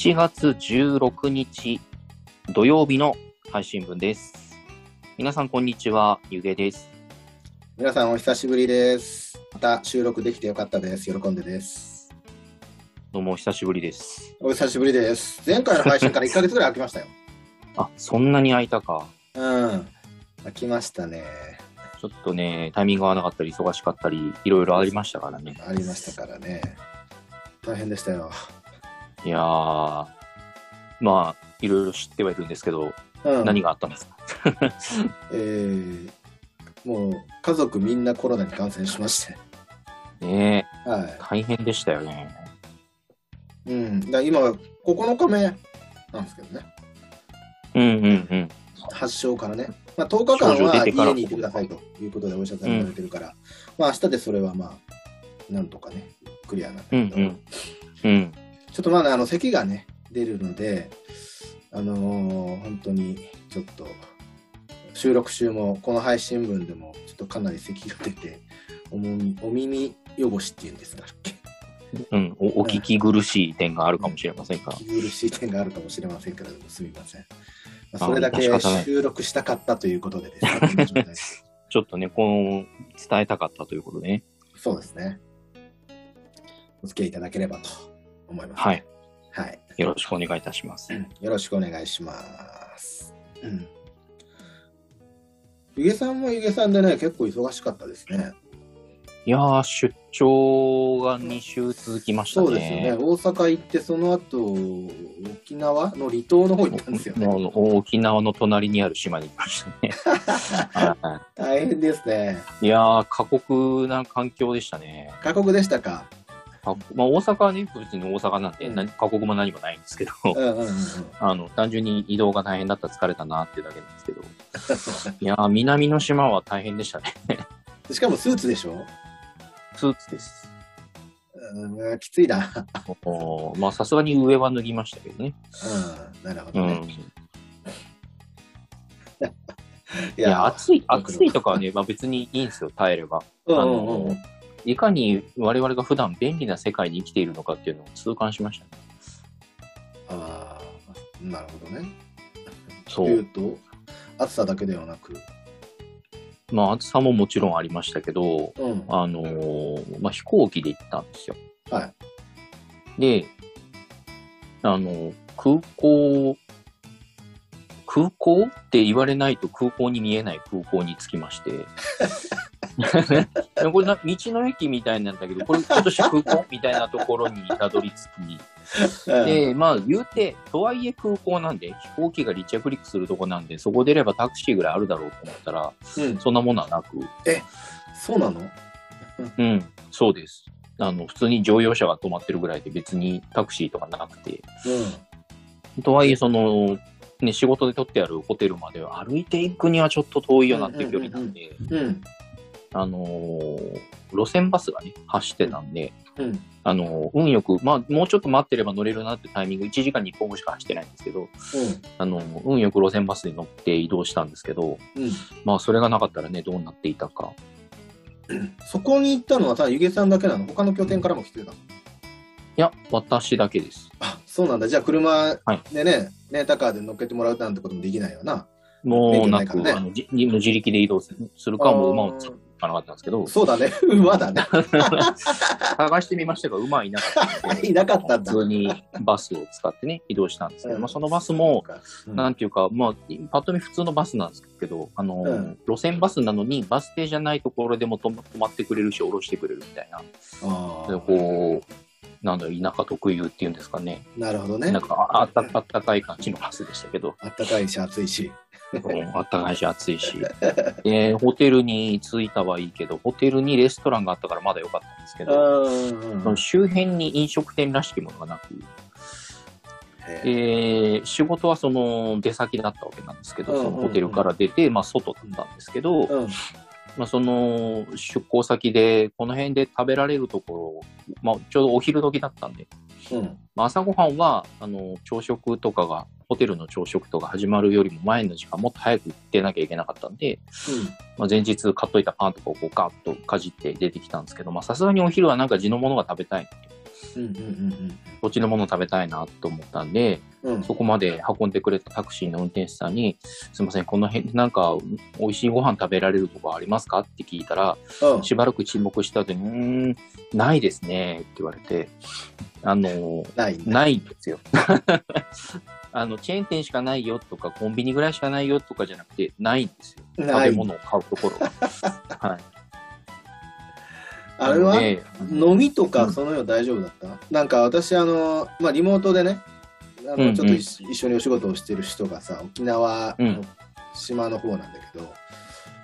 7月16日土曜日の配信分です。皆さん、こんにちは。ゆげです。皆さんお久しぶりです。また収録できてよかったです。喜んでです。どうもお久しぶりです。お久しぶりです。前回の配信から1ヶ月ぐらい空きましたよ。あ、そんなに空いたか。うん。空きましたね。ちょっとね、タイミング合わなかったり、忙しかったり、いろいろありましたからね。ありましたからね。大変でしたよ。いやー、まあ、いろいろ知ってはいるんですけど、うん。何があったんですか？えー、もう家族みんなコロナに感染しまして。ねえ、は大変でしたよね。い。うん。だ今、9日目なんですけどね。うんうんうん。発症からね。まあ、10日間は家にいてくださいということでお医者さんに言われてるから、まあ明日でそれはまあ、なんとかね、クリアなんだけど、うんうん。うん。ちょっとまだあの咳がね、出るので、あのー本当にちょっと、収録中もこの配信分でもちょっとかなり咳が出て、お耳お耳汚しっていうんですかっけうん、おお聞き苦しい点があるかもしれませんが。息苦しい点があるかもしれませんけれども、すみません。まあ、あそれだけ収録したかったということでですね。ちょっとね、この、伝えたかったということでね。そうですね。お付き合いいただければと思います、はい。。はい。よろしくお願いいたします。よろしくお願いします。うん。ゆげさんもゆげさんでね、結構忙しかったですね。いやー、出張が2週続きましたね。そうですよね。大阪行って、その後、沖縄の離島の方行ったんですよね。沖縄の隣にある島に行きましたね。は 大変ですね。いいやー、過酷な環境でしたね。過酷でしたか。かまあ、大阪はね、別に大阪なんてうん何過酷も何もないんですけど、うんうんうんうん。あの、単純に移動が大変だった、疲れたなっていうだけなんですけど、いやー、南の島は大変でしたね。しかもスーツでしょ？スーツです。うん、きついな。まあ、さすがに上は脱ぎましたけどね。うん、なるほうどね。ん。いいや、暑い、暑いとかはね、まあ別にいいんですよ、耐えれば。あうんうんうんの、いかに我々が普段便利な世界に生きているのかっていうのを痛感しましたね。ああ、なるほどね。そう。というと、暑さだけではなく、まあ暑さももちろんありましたけど、うん、あのーまあ飛行機で行ったんですよ。はい。で、あの、空港、空港って言われないと空港に見えない空港に着きまして。これな道の駅みたいなんだけど、これ今年空港みたいなところにたどり着き、うん。で、まあ言うて、とはいえ空港なんで、飛行機が離着陸するとこなんで、そこ出ればタクシーぐらいあるだろうと思ったら、うん、そんなものはなく、そうなの？うん、そうです。あの、普通に乗用車が止まってるぐらいで別にタクシーとかなくて、とはいえ、その、ね、仕事で取ってあるホテルまでは歩いていくにはちょっと遠いよなっていう距離なんで、うん。うん。あのー路線バスがね、走ってたんで、うん。あのー運よく、まあ、もうちょっと待ってれば乗れるなってタイミング、1時間に1本しか走ってないんですけど、あのー運よく路線バスに乗って移動したんですけど、うん。まあ、それがなかったらね、どうなっていたか。うん。そこに行ったのはさ、ゆげさんだけなの？他の拠点からも来てたの？いや、私だけです。あ、そうなんだ。じゃあ車はいでね、レンタカーで乗っけてもらうなんてこともできないよな。もうなく、ねあのじ自力で移動するか、もう馬を使うかなかったんですけど、そうだね。馬だね。探してみましたが、馬はいなかった いなかったんだ。普通にバスを使ってね、移動したんですけど、うんまあ、そのバスも、うん、なんていうか、まあ、パッと見普通のバスなんですけど、あの、うん路線バスなのに、バス停じゃないところでも止まってくれるし、降ろしてくれるみたいな、でこう、なんだ田舎特有っていうんですかね、なるほどねなん。かああったあったかい感じのバスでしたけど、あったかいし、暑いし。うんあったかいし、暑いし、でホテルに着いたはいいけど、ホテルにレストランがあったからまだ良かったんですけど、うんその周辺に飲食店らしきものがなく、へえー仕事はその出先だったわけなんですけど、うんそのホテルから出て、まあ、外だったんですけど、うん。まあ、その出向先で、この辺で食べられるところ、まあ、ちょうどお昼時だったんで、うん。まあ、朝ごはんはあの朝食とかが、ホテルの朝食とか始まるよりも前の時間、もっと早く行ってなきゃいけなかったんで、まあ、前日買っといたパンとかをこうガッとかじって出てきたんですけど、まあさすがにお昼はなんか地のものが食べたい。うんうんうんこっちのもの食べたいなと思ったんで、うん。うんそこまで運んでくれたタクシーの運転手さんに、すいません、この辺なんか美味しいご飯食べられるとこありますかって聞いたら、うんしばらく沈黙した後に、うーん、ないですねって言われて、あの、ない。ないんですよ。あの、チェーン店しかないよとか、コンビニぐらいしかないよとかじゃなくて、ないんですよ。食ない。べ物を買うところ。が。はい。あれは、ね飲みとうん。かそのよ大丈夫だった、なんか私あの、まあ、リモートでねあうんうん。のちょっと一,、一緒にお仕事をしてる人がさ沖縄のうん。島の方なんだけど、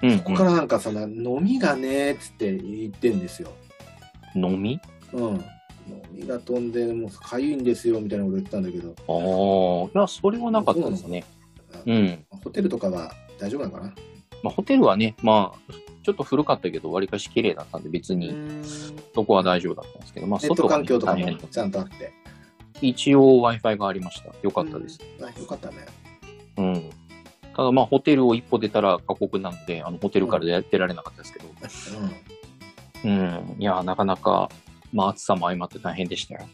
うんうん。ここからなんかさな飲みがねーっつって言ってんですよ。飲み？うん、飲みが飛んでもうかゆいんですよみたいなこと言ったんだけどああ、いや、それはなかったですね。うん。ホテルとかは大丈夫なのかな？まあ、ホテルはね、まあ、ちょっと古かったけど、わりかし綺麗だったんで、別にそこは大丈夫だったんですけど、まあ、ネット外が、ね、環境とかもちゃんとあって。一応 Wi-Fi がありました。よかったです。うんあよかったね。うん。ただまあ、ホテルを一歩出たら過酷なので、あの、ホテルから出出られなかったですけど、うん、うん。いや、なかなか、まあ、暑さも相まって大変でしたよ。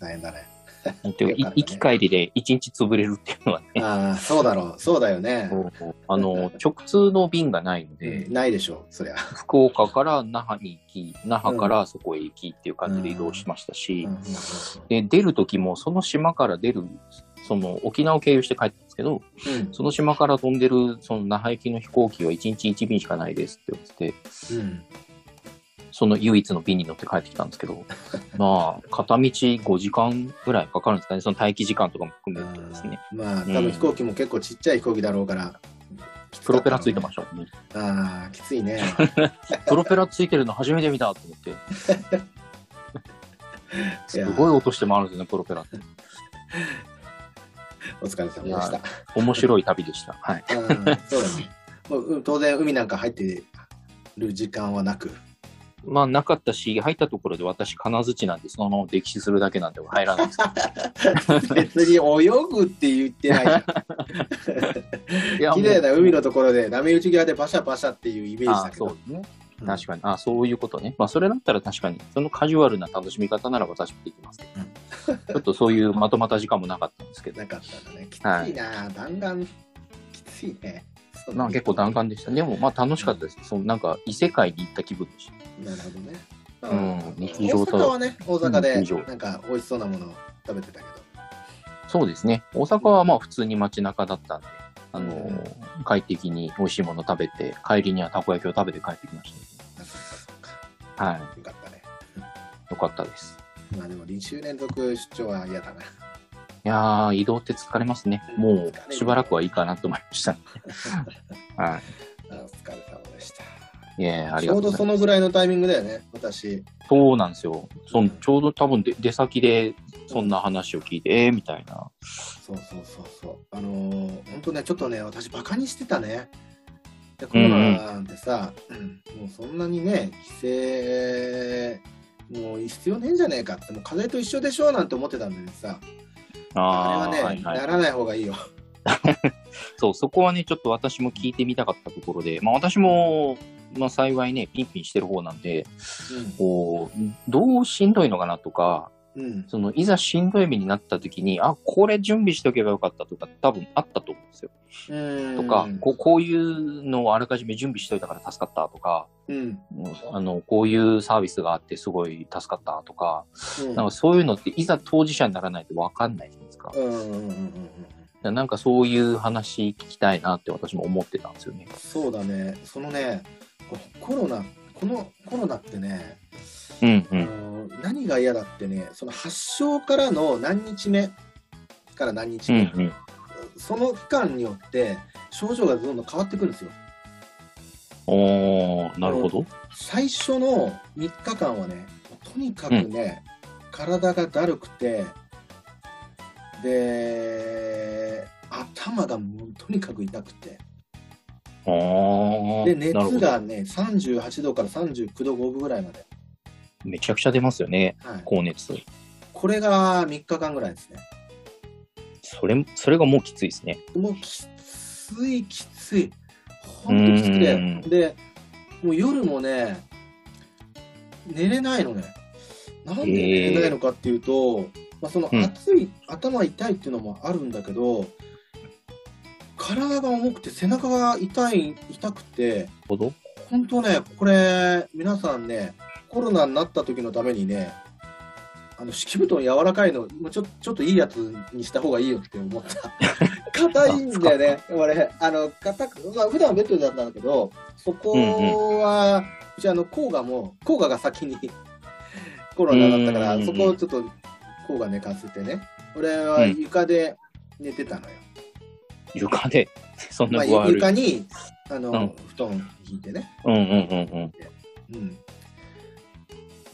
大変だね。ね行き帰りで一日潰れるっていうのはね、ああ、そうだろう。そうだよね。あの、直通の便がないので、うんないでしょう、そりゃ。福岡から那覇に行き、那覇からそこへ行きっていう感じで移動しましたし、で、出る時もその島から出る、その沖縄を経由して帰ったんですけど、うんその島から飛んでるその那覇行きの飛行機は1日1便しかないですって言ってて、うんその唯一の便に乗って帰ってきたんですけど、まあ、片道5時間ぐらいかかるんですかね、その待機時間とかも含めるとですね。まあ、多分飛行機も結構ちっちゃい飛行機だろうから。プロペラついてましたもんね。ああ、きついね。プロペラついてるの初めて見たと思って。すごい音して回るんですよね、プロペラって。お疲れ様でした。面白い旅でした。はい。うんそうだね。当然、海なんか入ってる時間はなく。まあ、なかったし、入ったところで私、金槌なんで、そのまま溺死するだけなんで入らないですけ別に泳ぐって言ってない 綺麗な海ののところで波打ち際でパシャパシャっていうイメージあだけど。そうですね。うん確かに。あそういうことね。まあ、それだったら確かに、そのカジュアルな楽しみ方なら私もできますけど、ちょっとそういうまとまった時間もなかったんですけど、なかったね。きついはいな、弾丸、きついね。結構弾丸でした。でも、まあ楽しかったです。そのなんか異世界に行った気分でした。なるほどね。うん日大常と阪はね、大阪でうん日常なんか美味しそうなものを食べてたけど。そうですね。大阪はまあ普通に街中だったんで、あのうんー快適に美味しいもの食べて、帰りにはたこ焼きを食べて帰ってきました。はい。よかったね。よかったです。まあでも2週連続出張は嫌だな。いやー、移動って疲れますね。うんもうしばらくはいいかなと思いました。はあお疲れ様でした。ちょうどがとうございます。そのぐらいのタイミングだよね、私。そうなんですよ。そんちょうど多分で出先でそんな話を聞いて、えー、みたいな。そうそうそうそう。あのー、本当ね、ちょっとね、私、バカにしてたね。でコロナなんてさ、うんもうそんなにね、規制、もう必要ねえんじゃねえかって、もう風邪と一緒でしょなんて思ってたんだけどさ、ああれはね、ならない方がいいよ。そう、そこはね、ちょっと私も聞いてみたかったところで、まあ私も、まあ幸いね、ピンピンしてる方なんで、こう、どうしんどいのかなとか、うん。うん。その、いざしんどい目になった時に、あ、これ準備しておけばよかったとか、多分あったと思うんですよ。うんとか、こうこういうのをあらかじめ準備しといたから助かったとか、うん。あの、こういうサービスがあってすごい助かったとか、うん。なんかそういうのっていざ当事者にならないと分かんないじゃないですか。なんかそういう話聞きたいなって私も思ってたんですよね。そうだね、そのね、こコロナ、このコロナってね、あうんうん。の何が嫌だってね、その発症からの何日目から何日目、うんうん。その期間によって症状がどんどん変わってくるんですよ。おー、なるほど。最初の3日間はね、とにかくね、体がだるくて、で、頭がもうとにかく痛くて、で、熱がね、38度から39度5分ぐらいまで。めちゃくちゃ出ますよね、はい、高熱。これが3日間ぐらいですね。それ、それがもうきついですね。もうきついきつい。ほんときつくてうん。で、もう夜もね、寝れないのね。なんで寝れないのかっていうと、まあ、その暑い、うん、頭痛いっていうのもあるんだけど、体が重くて背中が痛い、痛くて、ほど。本当ね、これ、皆さんね、コロナになった時のためにね、あの敷布団柔らかいのちょちょっといいやつにした方がいいよって思った。硬いんだよね俺あの硬くまあ普段はベッドだったんだけどそこは、うんうん、うちあの甲賀も甲賀が先に コロナだったからそこをちょっと甲賀寝かせてね。俺は床で寝てたのよ、うん、床で そんな、まあ、床にあの、うん、布団引いてねうんうんうんうんうん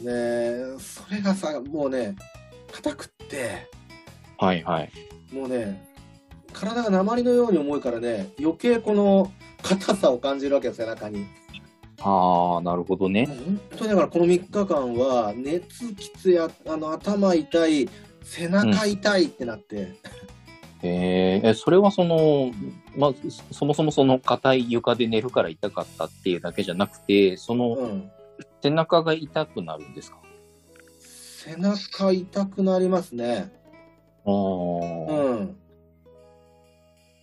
で、それがさ、もうね、硬くって、はいはい。もうね、体が鉛のように重いからね、余計この硬さを感じるわけよ、背中に。ああ、なるほどね。本当にだからこの3日間は、熱きつや、あの頭痛い、背中痛いってなって。うんえー、それはその、まあ、そもそもその硬い床で寝るから痛かったっていうだけじゃなくて、その、うん、背中が痛くなるんですか？背中痛くなりますね。ああ。うん。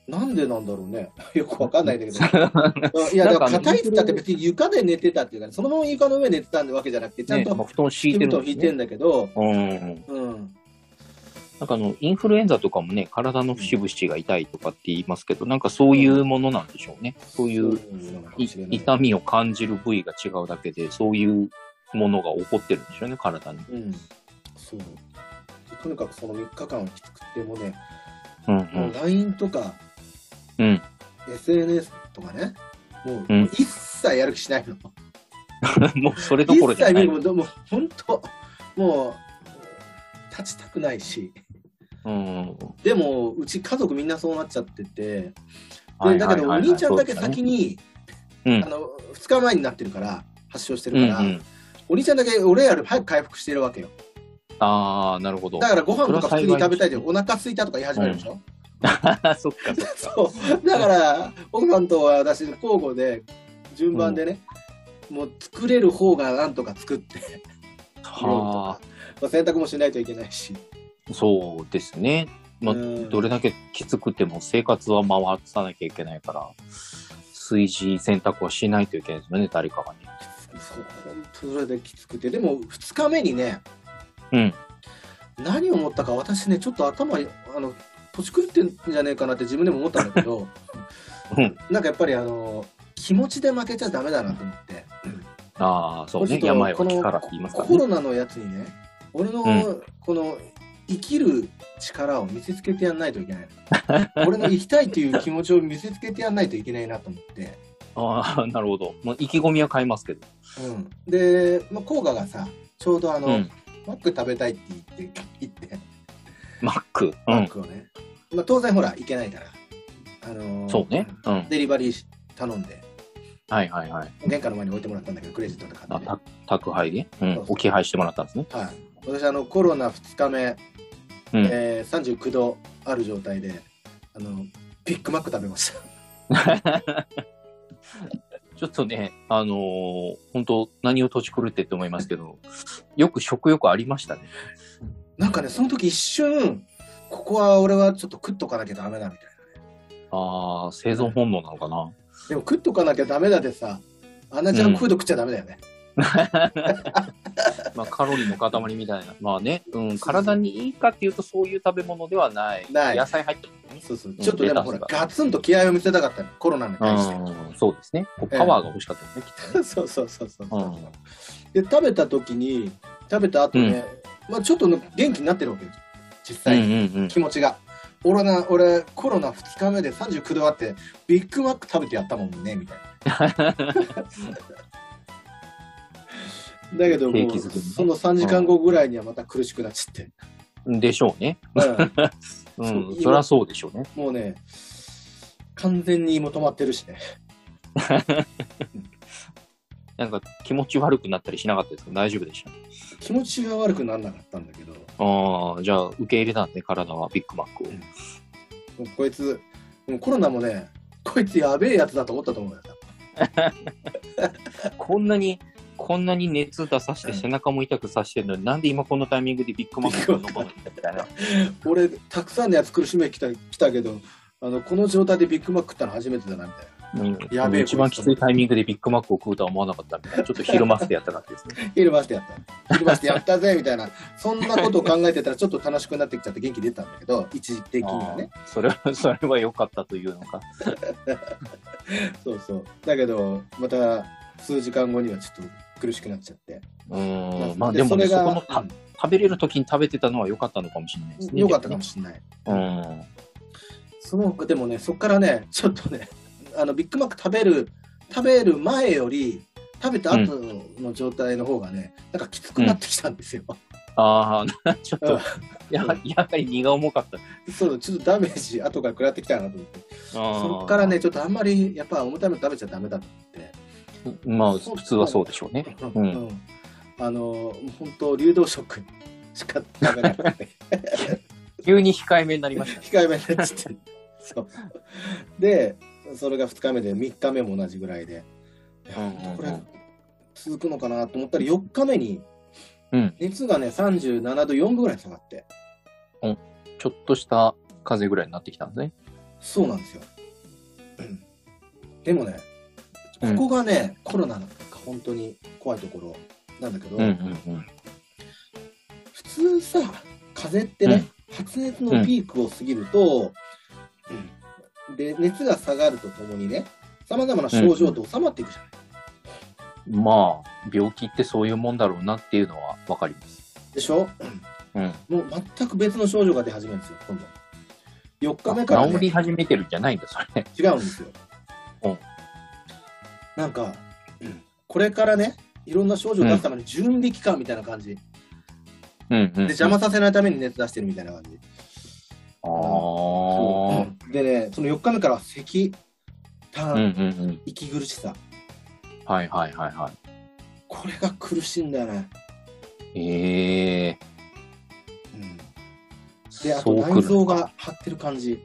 なんでなんだろうね。よくわかんないんだけど。いや、だから硬いってって別に床で寝てたっていうか、そのまま床の上寝てたわけじゃなくて、ちゃんと、布団敷いてる、ね、引いてんだけど、うん。うん。なんかあの、インフルエンザとかもね、体の節々が痛いとかって言いますけど、なんかそういうものなんでしょうね。そういう痛みを感じる部位が違うだけで、そういうものが起こってるんでしょうね、体に。うん。そう。とにかくその3日間はきつくてもね、うんうん、LINE とか、うん、SNS とかね、もう、うん、一切やる気しないの。もうそれどころじゃない。一切もう、本当、もう、立ちたくないし。うん、でもうち家族みんなそうなっちゃっててでだけどお兄ちゃんだけ先に、ね、あの2日前になってるから発症してるから、うんうん、お兄ちゃんだけ俺より早く回復してるわけよ。ああなるほど。だからご飯とか普通に食べたいでお腹空いたとか言い始めるでしょ、うん、そっかそっか。そう。だから奥さんとは私交互で順番でね、うん、もう作れる方がなんとか作って はあ、洗濯もしないといけないし。そうですね。まあ、どれだけきつくても生活は回さなきゃいけないから、炊事、洗濯はしないといけないですよね、誰かがね。そう、本当それできつくて。でも、2日目にね、うん。何を思ったか、私ね、ちょっと頭、あの、年狂ってんじゃねえかなって自分でも思ったんだけど、うん、なんかやっぱりあの、気持ちで負けちゃダメだなと思って。ああ、そうね。病は気からって言いますから、ね、コロナのやつにね、俺の、この生きる力を見せつけてやんないといけない。俺の生きたいっていう気持ちを見せつけてやんないといけないなと思って。ああ、なるほど。まあ、意気込みは変えますけど。うん。で、まあ、甲賀がさ、ちょうどあの、うん、マック食べたいって言って、言って。マック、うん、マックをね。まあ、当然ほら、行けないから。あのー、そうね。うん。デリバリー頼んで。はいはいはい。玄関の前に置いてもらったんだけど、クレジットで買って。宅配で、うん、置き配してもらったんですね。はい。私あのコロナ2日目、うん、えー、39度ある状態であのビッグマック食べました ちょっとね、あのー、本当何を土地狂ってって思いますけど、よく食欲ありましたね。なんかね、その時一瞬、ここは俺はちょっと食っとかなきゃダメだみたいなね。ああ、生存本能なのかな。でも食っとかなきゃダメだでさ、あんなジャンクフード食っちゃダメだよね。うん まあカロリーの塊みたいな。まあね、うん、体にいいかっていうとそういう食べ物ではない。ない野菜入ってる、ね、そうそう。ちょっとでもほら、ガツンと気合を見せたかったコロナに対して。そうですね。パワーが欲しかったですね、きっと、ね。そうそうそうそう。うん、で、食べた時に、食べた後ね、うん、まあちょっと元気になってるわけです。実際、うんうんうん、気持ちが。俺な、俺、コロナ2日目で39度あって、ビッグマック食べてやったもんね、みたいな。だけどもう、その3時間後ぐらいにはまた苦しくなっちゃって。でしょうね。うん、うん、そりゃそうでしょうね。もうね、完全に求まってるしね。なんか気持ち悪くなったりしなかったですか？大丈夫でした？気持ちが悪くならなかったんだけど。ああ、じゃあ受け入れたんで、体はビッグマックを。うん、こいつ、もうコロナもね、こいつやべえやつだと思ったと思うよ。こんなにこんなに熱出さして背中も痛くさしてるのに、なんで今このタイミングでビッグマックを飲むの？みたいな。俺、たくさんのやつ苦しめきた来たけど、あのこの状態でビッグマック食ったの初めてだなみたいな。うん、やべえ一番きついタイミングでビッグマックを食うとは思わなかったみたいな。ちょっと怯ましてやったかったですね。怯ましてやった。怯ましてやったぜみたいな、そんなことを考えてたらちょっと楽しくなってきちゃって元気出たんだけど、一時的にはね。それは、それは良かったというのか。そうそう。だけど、また数時間後にはちょっと苦しくなっちゃって。うーん。まあででもね、それがそこのた食べれる時に食べてたのは良かったのかもしれないですね。よかったかもしれない。れない。そのでもね、そこからね、ちょっとね、あのビッグマック食べる、食べる前より、食べた後の状態の方がね、なんかきつくなってきたんですよ。うん。ああ、ちょっとうん、やはやはり荷が重かった。そう、ちょっとダメージ後から食らってきたなと思って。そこからね、ちょっとあんまりやっぱ重たいの食べちゃダメだと思って。まあ、普通はそうでしょうね。ううんんあの、本当流動食しか食べなくて、急に控えめになりましたね。控えめになっちゃって。そう。で、それが2日目で、3日目も同じぐらいで、これ、続くのかなと思ったら、4日目にうん、熱がね、37度4分ぐらい下がって、ちょっとした風邪ぐらいになってきたんですね。そうなんですよ。うんでもね、こうん。こがね、コロナが本当に怖いところなんだけど、うんうん普通さ風邪ってね、発熱のピークを過ぎると、で熱が下がるとともにねさまざまな症状って収まっていくじゃない、うん。まあ、病気ってそういうもんだろうなっていうのはわかります。でしょ？うん。もう全く別の症状が出始めるんですよ今度。4日目から、ね、治り始めてるんじゃないんだ、それ。違うんですよ、うんなんか、これからねいろんな症状を出すために準備期間みたいな感じ、うんうん、うん。で邪魔させないために熱出してるみたいな感じ、ああ。でねその4日目から咳痰、うんうんうん。息苦しさ。はいはいはいはこれが苦しいんだよね、い。ええうん、であと内臓が張ってる感じ。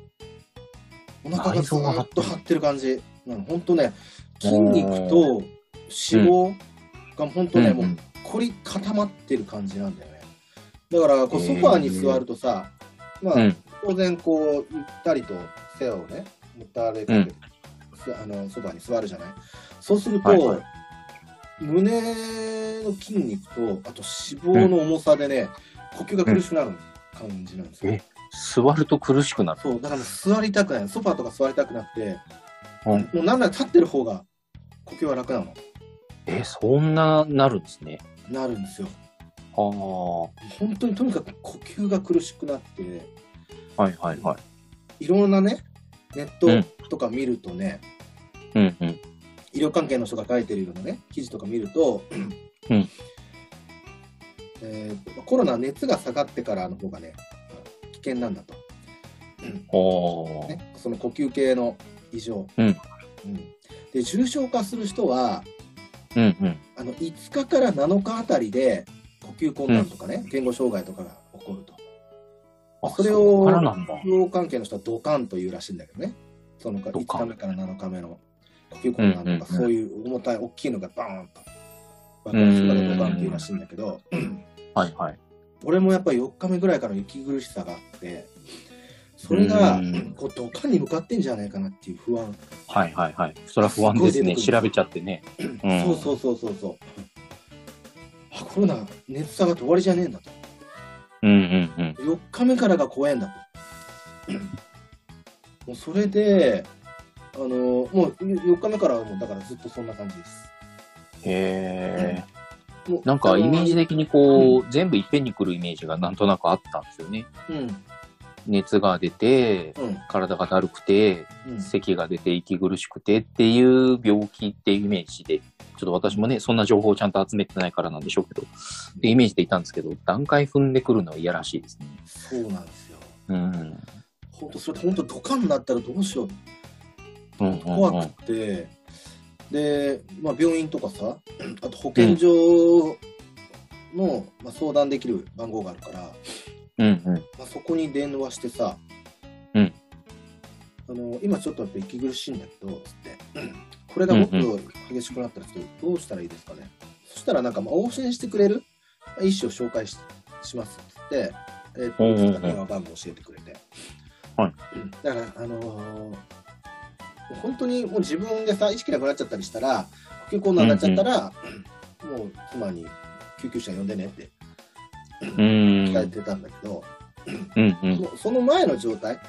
お腹がずっと張ってる感じ。うん本当ね筋肉と脂肪が本当ね、うんうん。もう凝り固まってる感じなんだよね。だからこうソファーに座るとさ、まあ、うん。当然こうゆったりと背をねもたれかけて、すあのソファーに座るじゃない？そうすると、はいはい。胸の筋肉とあと脂肪の重さでね、呼吸が苦しくなる感じなんですよ、え座ると苦しくなる。そうだから座りたくない。ソファーとか座りたくなくて、うん。もうなんなら立ってる方が呼吸は楽なのえ、そんななるんですね。なるんですよは本当にとにかく呼吸が苦しくなってあ。はいはいはい。いろんなねネットとか見るとね、うんうん。医療関係の人が書いてるようなね記事とか見ると、うんえーコロナ熱が下がってからの方がね危険なんだと、おー。ね、その呼吸系の異常、うんうんで重症化する人はうんうん。あの5日から7日あたりで呼吸困難とかね、言語障害とかが起こると。あそれを。医療関係の人はドカンというらしいんだけどね。その5ドカン。日目から7日目の呼吸困難とか、うんうんうん。そういう重たい大きいのがバーンと爆発するからドカンというらしいんだけど、はいはい。俺もやっぱり4日目ぐらいから息苦しさがあってそれがうん。こうドカンに向かってんじゃないかなっていう不安、はいはいはい。それは不安ですね。す調べちゃってね。うんそうそうそうそうそうあコロナ熱下がって終わりじゃねえんだとうんうんうん。4日目からが怖いんだと もうそれであのもう4日目からはもうだからずっとそんな感じですへえ。なんかイメージ的にこう、全部いっぺんに来るイメージがなんとなくあったんですよね。うん熱が出て、うん。体がだるくて、うん。咳が出て息苦しくてっていう病気っていうイメージで、ちょっと私もね、そんな情報をちゃんと集めてないからなんでしょうけど、でイメージでいたんですけど、段階踏んでくるのは嫌らしいですね。そうなんですよ。うん。本当それ本当ドカンになったらどうしよう。うんうんうん。怖くて、で、まあ、病院とかさあと保健所の、まあ、相談できる番号があるから、うんうん。まあ、そこに電話してさ、うん。あの今ちょっとやっぱ息苦しいんだけどつって。これがもっと激しくなったらちょっとどうしたらいいですかね、そしたしたらなんかまあ往診してくれる？医師を紹介ししますって、えーとうんうんうん。電話番号教えてくれて、はい。だからあのー本当にもう自分でさ意識なくなっちゃったりしたら呼吸困難になっちゃったら、もう妻に救急車呼んでねってうん。伝えてたんだけど、うんうん。その前の状態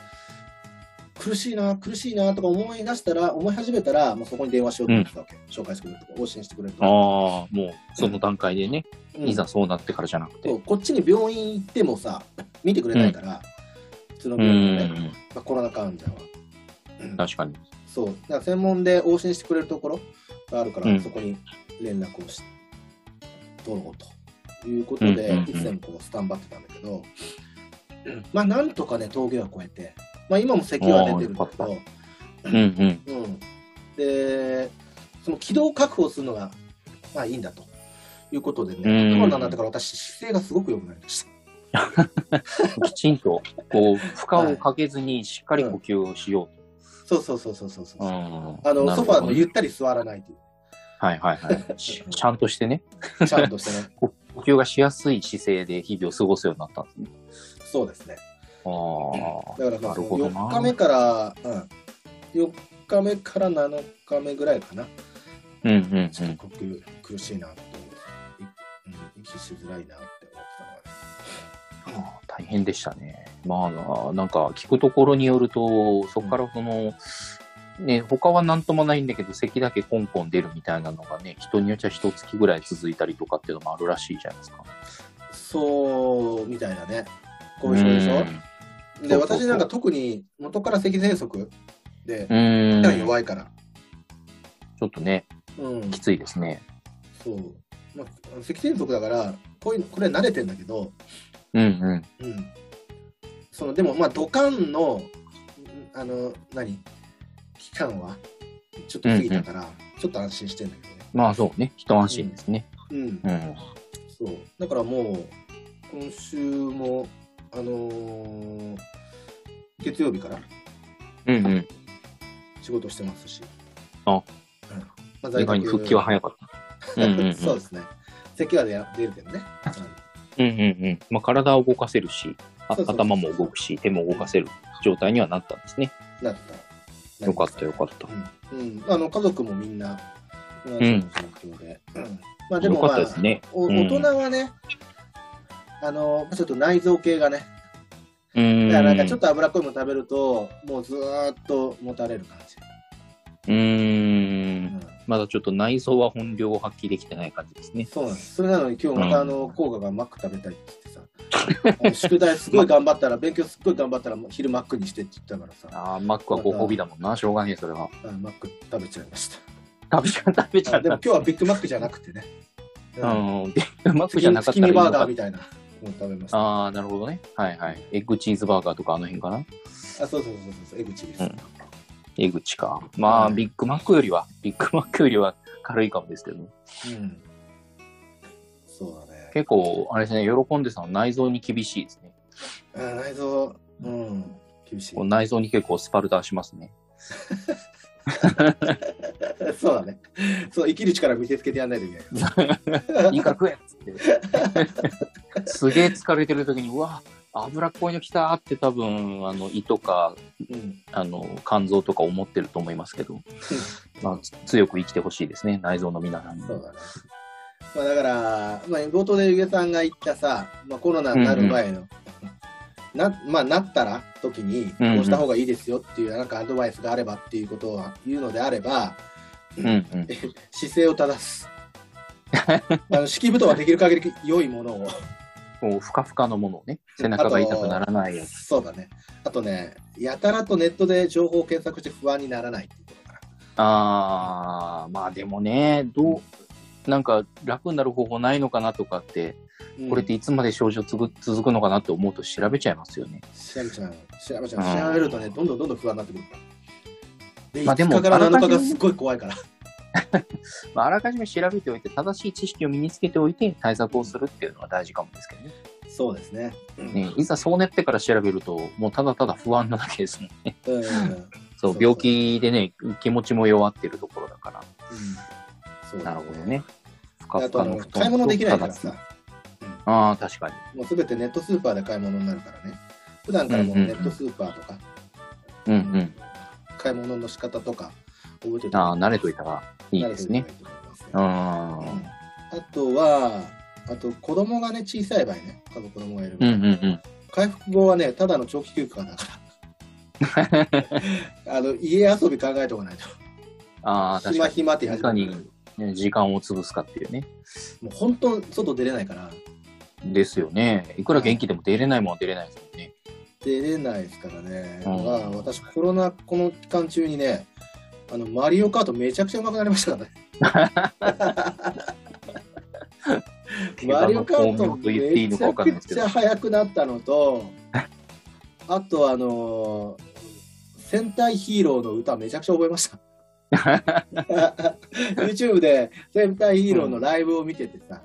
苦しいな苦しいなとか思い出したら思い始めたらもうそこに電話しようと思ってたわけ、紹介してくれるとか往診してくれるとああか、、もうその段階でね、うんいざそうなってからじゃなくて。こっちに病院行ってもさ見てくれないから、普通のう病院のね、ん。まあ、コロナ患者は、うん確かに。そうだから専門で往診してくれるところがあるから、うんそこに連絡をし取ろうということで、うんうんうんいつでもこうスタンバってたんだけど、まあなんとかね峠は越えて、まあ、今も咳は出てるんだけど、うんうん。うん、でその軌道を確保するのがまあいいんだということでね、うんコロナになってから私姿勢がすごく良くなりました。きちんと、こう、負荷をかけずにしっかり呼吸をしよそうそうそうそうそうそう。うと。うん。あの、ソファーのゆったり座らないという。はいはいはい。し ちゃんとしてね、ちゃんとしてね。呼吸がしやすい姿勢で日々を過ごすようになったんですね。そうですね。ああ。だからまあ、なるほどな4日目から、うん、4日目から7日目ぐらいかな。うんうんうん。ちょっと呼吸苦しいなって思って、いうん、息しづらいなって思ってたのはね。ああ大変でしたね。まあな、なんか聞くところによると、そこからその、ね、他はなんともないんだけど、咳だけコンコン出るみたいなのがね、人によっちゃ一月ぐらい続いたりとかっていうのもあるらしいじゃないですか。そう、みたいなね。後遺症でしょ？うんで、私なんか特に元から咳喘息で、うん。弱いから。ちょっとね、うんき。ついですね。そう。まあ、咳喘息だから、こういうこれ慣れてんだけど、うんうん。うん。その、でも、まあ、土管の、んあの、何？期間は、ちょっと過ぎたから、ちょっと安心してんだけどね。まあそうね、一安心ですね。うん。うん。そう。だからもう、今週も、あのー月曜日からうんうん。仕事してますし。あうんまあ意外に復帰は早かった。うんうんうんそうですね。咳は出出るけどね。うんうんうん。まあ体を動かせるし、頭も動くし、手も動かせる状態にはなったんですね。うんなった。よかったよかった。うん。うん。あの、家族もみんな、同じ目標で。うんまあでもまあ、ですね。大人はね、あの、ちょっと内臓系がね、うーん。だからなんかちょっと脂っこいもの食べると、もうずーっと持たれる感じ。うんんまだちょっと内臓は本領を発揮できてない感じですね。そうなんです。それなのに今日まうんたあの、甲賀がマック食べたいって宿題すごい頑張ったら、勉強すっごい頑張ったら昼マックにしてって言ったからさ、ああ、マックはご褒美だもんな。しょうがねえ、それは。あマック食べちゃいまし食べちゃう、食べちた。ゃう。あでも今日はビッグマックじゃなくてね、ううんん。でマックじゃなかった月見バーガーみたいな食べました。あああ、なるほどね。はいはい。エッグチーズバーガーとかあの辺かな。そうそうそうそう、エグチです。うんエグチか。まあ、うんビッグマックよりは、ビッグマックよりは軽いかもですけど。うん。そうだね。結構、あれですね、喜んでさん内臓に厳しいですね。あ内臓、うん、厳しい。内臓に結構スパルタしますね。そうだね。そう、生きる力見せつけてやんないといけない。いいから食えっつって。すげえ疲れてる時に、うわ、脂っこいの来たって多分、あの、胃とか、うん。あの、肝臓とか思ってると思いますけど、まあ、つ強く生きてほしいですね、内臓の皆さんに。そうだね。まあだから、まあ、冒頭でゆげさんが言ったさ、まあ、コロナになる前の、なまあ、なったら時に、うんうんこうした方がいいですよっていうなんかアドバイスがあればっていうことを言うのであれば、うんうん。姿勢を正す。あの敷布団はできる限り良いものを。こう、ふかふかのものをね、背中が痛くならないやつ。そうだね。あとね、やたらとネットで情報を検索して不安にならないっていうことかな。あー、まあでもね、どう、なんか楽になる方法ないのかなとかって、うんこれっていつまで症状つぐ続くのかなって思うと調べちゃいますよね。調べちゃう。調べちゃう。うん調べるとね、どんどんどんどん不安になってくるから。で、まあでも5日から7日あらかじめがすっごい怖いから。まあ、あらかじめ調べておいて、正しい知識を身につけておいて対策をするっていうのは大事かもですけどね。そうですね。ねいざそうなってから調べると、もうただただ不安なだけですもんね。うん。うん。そうそう病気でね、気持ちも弱ってるところだから。そうなるほどね。。ふかあとあの布団買い物できないからとさ、ああ、確かに。もうすべてネットスーパーで買い物になるからね。普段からもうネットスーパーとか、うんうん。買い物の仕方とか覚えてああ、慣れといたらいいですね。。うん。あとは、あと子供がね、小さい場合ね、家族子供がいるうんうんうん。回復後はね、ただの長期休暇だから。あの家遊び考えておかないと。ああ、確暇かに。暇って始めるね時間を潰すかっていうね。もう本当、外出れないから、ですよね。いくら元気でも出れないもんは出れないですもんね。出れないですからね。うんまあ、私、コロナ、この期間中にね、あのマリオカートめちゃくちゃ上手くなりましたからね。マリオカートめちゃくちゃ速くなったのと、あとあのー戦隊ヒーローの歌めちゃくちゃ覚えました。YouTube で戦隊ヒーローのライブを見ててさ、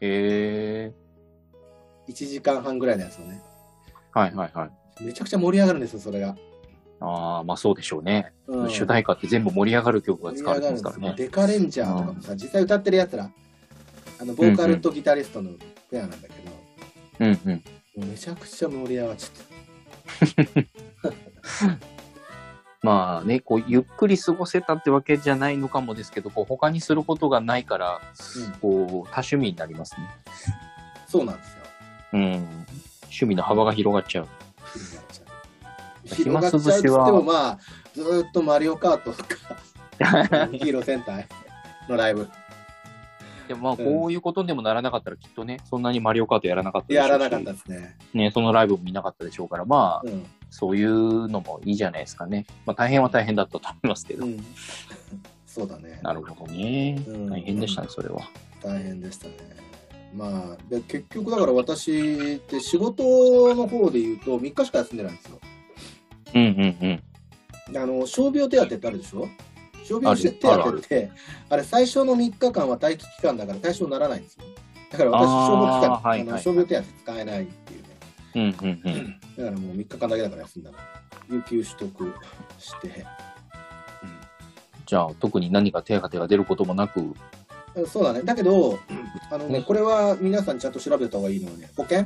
へえ。1時間半ぐらいのやつをね、はいはいはい。めちゃくちゃ盛り上がるんですよ、それが。ああ、まあそうでしょうね。うん主題歌って全部盛り上がる曲が使われてますからね。デカレンジャーとかもさ、実際歌ってるやつら、あのボーカルとギタリストのペアなんだけど、うんうん。もうめちゃくちゃ盛り上がっちゃっ まあね、こう、ゆっくり過ごせたってわけじゃないのかもですけど、こう、他にすることがないから、うんこう、多趣味になりますね。た。そうなんですよ。うん。趣味の幅が広がっちゃう。広がっちゃう。暇つぶしはもまあ、ずーっとマリオカートとか、ヒーロー戦隊のライブ。でもまあ、こういうことでもならなかったら、きっとね、そんなにマリオカートやらなかったでしょうしやらなかったですね。ね、そのライブも見なかったでしょうから、まあ、うん。そういうのもいいじゃないですかね。まあ、大変は大変だったと思いますけど。うん。そうだね。なるほどね。うん大変でしたね、それは。大変でしたね。まあ、で結局だから私って仕事の方で言うと3日しか休んでないんですよ。うんうんうん。あの傷病手当ってあるでしょ？傷病手当ってあれ最初の3日間は待機期間だから対象にならないんですよ。だから私、傷病期間、あーはいはいあの傷病手当使えないうんうんうん。だからもう3日間だけだから休んだら、有給取得して、じゃあ、特に何か手当が出ることもなく、うんそうだね。だけど、あのね、うんこれは皆さんちゃんと調べた方がいいのはね、保険？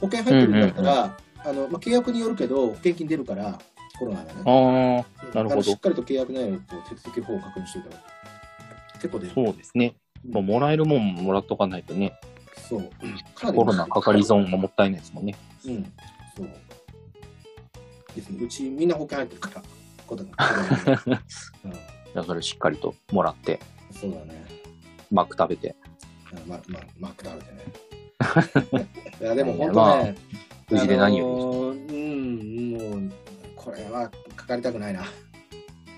保険入ってるんだったら、あのまあ、契約によるけど、保険金出るから、コロナがね。ああ、なるほどしっかりと契約内容と手続き法を確認しておいた方がいい結構出る。そうですね。まあ、もらえるもんもらっとかないとね、そう。コロナかかり損がもったいないですもんね。うん。そう。ですね。うちみんな保険入ってるから、ことが。うん、じゃあ、それしっかりともらって、そうだね。マック食べて、うんま、ま、マック食べてね。いや、でも本当まあね、無事で何よりうん、もう、これはかかりたくないな。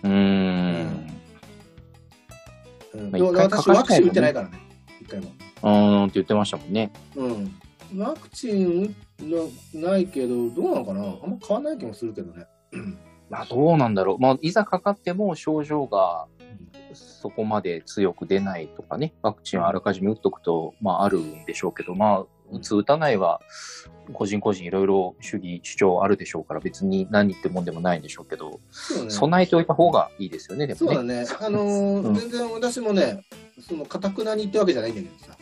うーん。うん、まあ私、ワクチン打ってないからね、一回も。うーんって言ってましたもんね。うん。ワクチンなないけど、どうなのかな？あんま変わんない気もするけどね。う んまあ、どうなんだろう。まあ、いざかかっても症状がそこまで強く出ないとかね、ワクチンをあらかじめ打っとくと、まあ、あるんでしょうけど、まあ、打つ、打たないは、個人個人いろいろ主義、主張あるでしょうから、別に何ってもんでもないんでしょうけど、ね。備えておいた方がいいですよね、でもね。そうだね。あのーうん全然私もね、その、かたくなに言ってわけじゃないんだけどさ。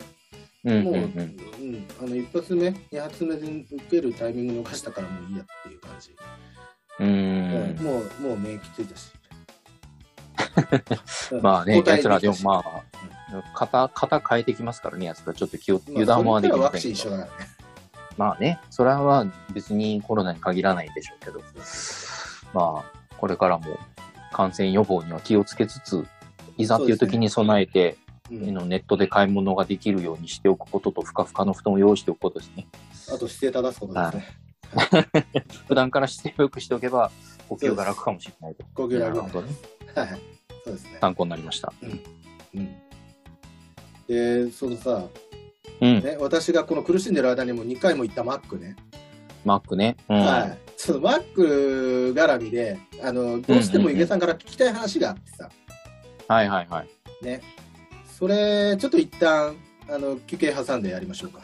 もう、うんうんうん。うんあの、一発目、二発目で受けるタイミング逃したからもういいやっていう感じ。うーん。もう、もう免疫ついたし。まあね、抗体奴らでもまあ、型、型変えてきますからね、奴らちょっと気を、まあ油断はできませんけどチン一緒だ。からね。まあね、それは別にコロナに限らないんでしょうけど、まあ、これからも感染予防には気をつけつつ、いざっていう時に備えて、うん、のネットで買い物ができるようにしておくことと、ふかふかの布団を用意しておくことですね。あと姿勢正すことですね。普段から姿勢を良くしておけば、呼吸が楽かもしれないと。呼吸楽なるほどね。はい。そうですね。参考になりました。うん。で、そのさ、うん。ね、私がこの苦しんでる間にも2回も行ったマックね。マックね。うん。はい。そのマック絡みで、あの、どうしても井毛さんから聞きたい話があってさ、はいはいはい。ね。それ、ちょっと一旦、あの、休憩挟んでやりましょうか。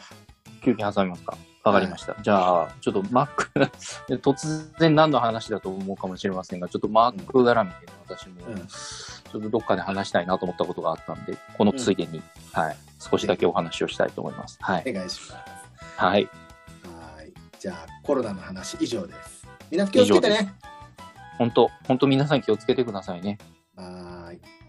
休憩挟みますか。わかりました。じゃあ、ちょっとマック、突然何の話だと思うかもしれませんが、ちょっとマック絡みで、私も、うんちょっとどっかで話したいなと思ったことがあったんで、このついでに、はい、少しだけお話をしたいと思います。はい。お願いします。はい。はい。じゃあ、コロナの話以上です。みんな気をつけてね。本当本当皆さん気をつけてくださいね。はーい。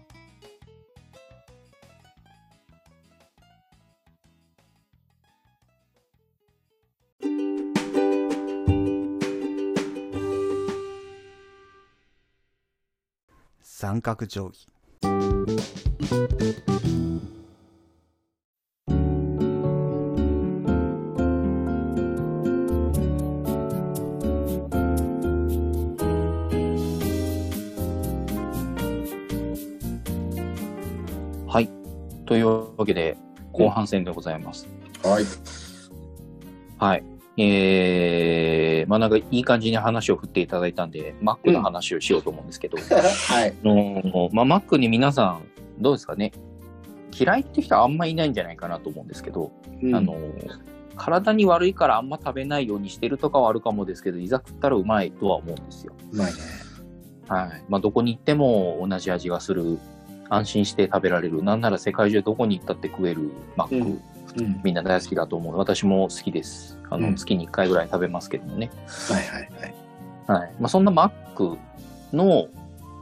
三角定規はい。というわけで、後半戦でございます。はい。はい。えー、まあなんかいい感じに話を振っていただいたんで、Mac の話をしようと思うんですけど、はい。あのまあ、Mac に皆さん、どうですかね嫌いって人はあんまいないんじゃないかなと思うんですけど、うんあの、体に悪いからあんま食べないようにしてるとかはあるかもですけど、いざ食ったらうまいとは思うんですよ。うまいね。はい。まあ、どこに行っても同じ味がする、安心して食べられる、なんなら世界中どこに行ったって食えるんうん。みんな大好きだと思う。私も好きです。あの、うん月に1回ぐらい食べますけどもね。はいはいはい。はい。まあ、そんな Mac の、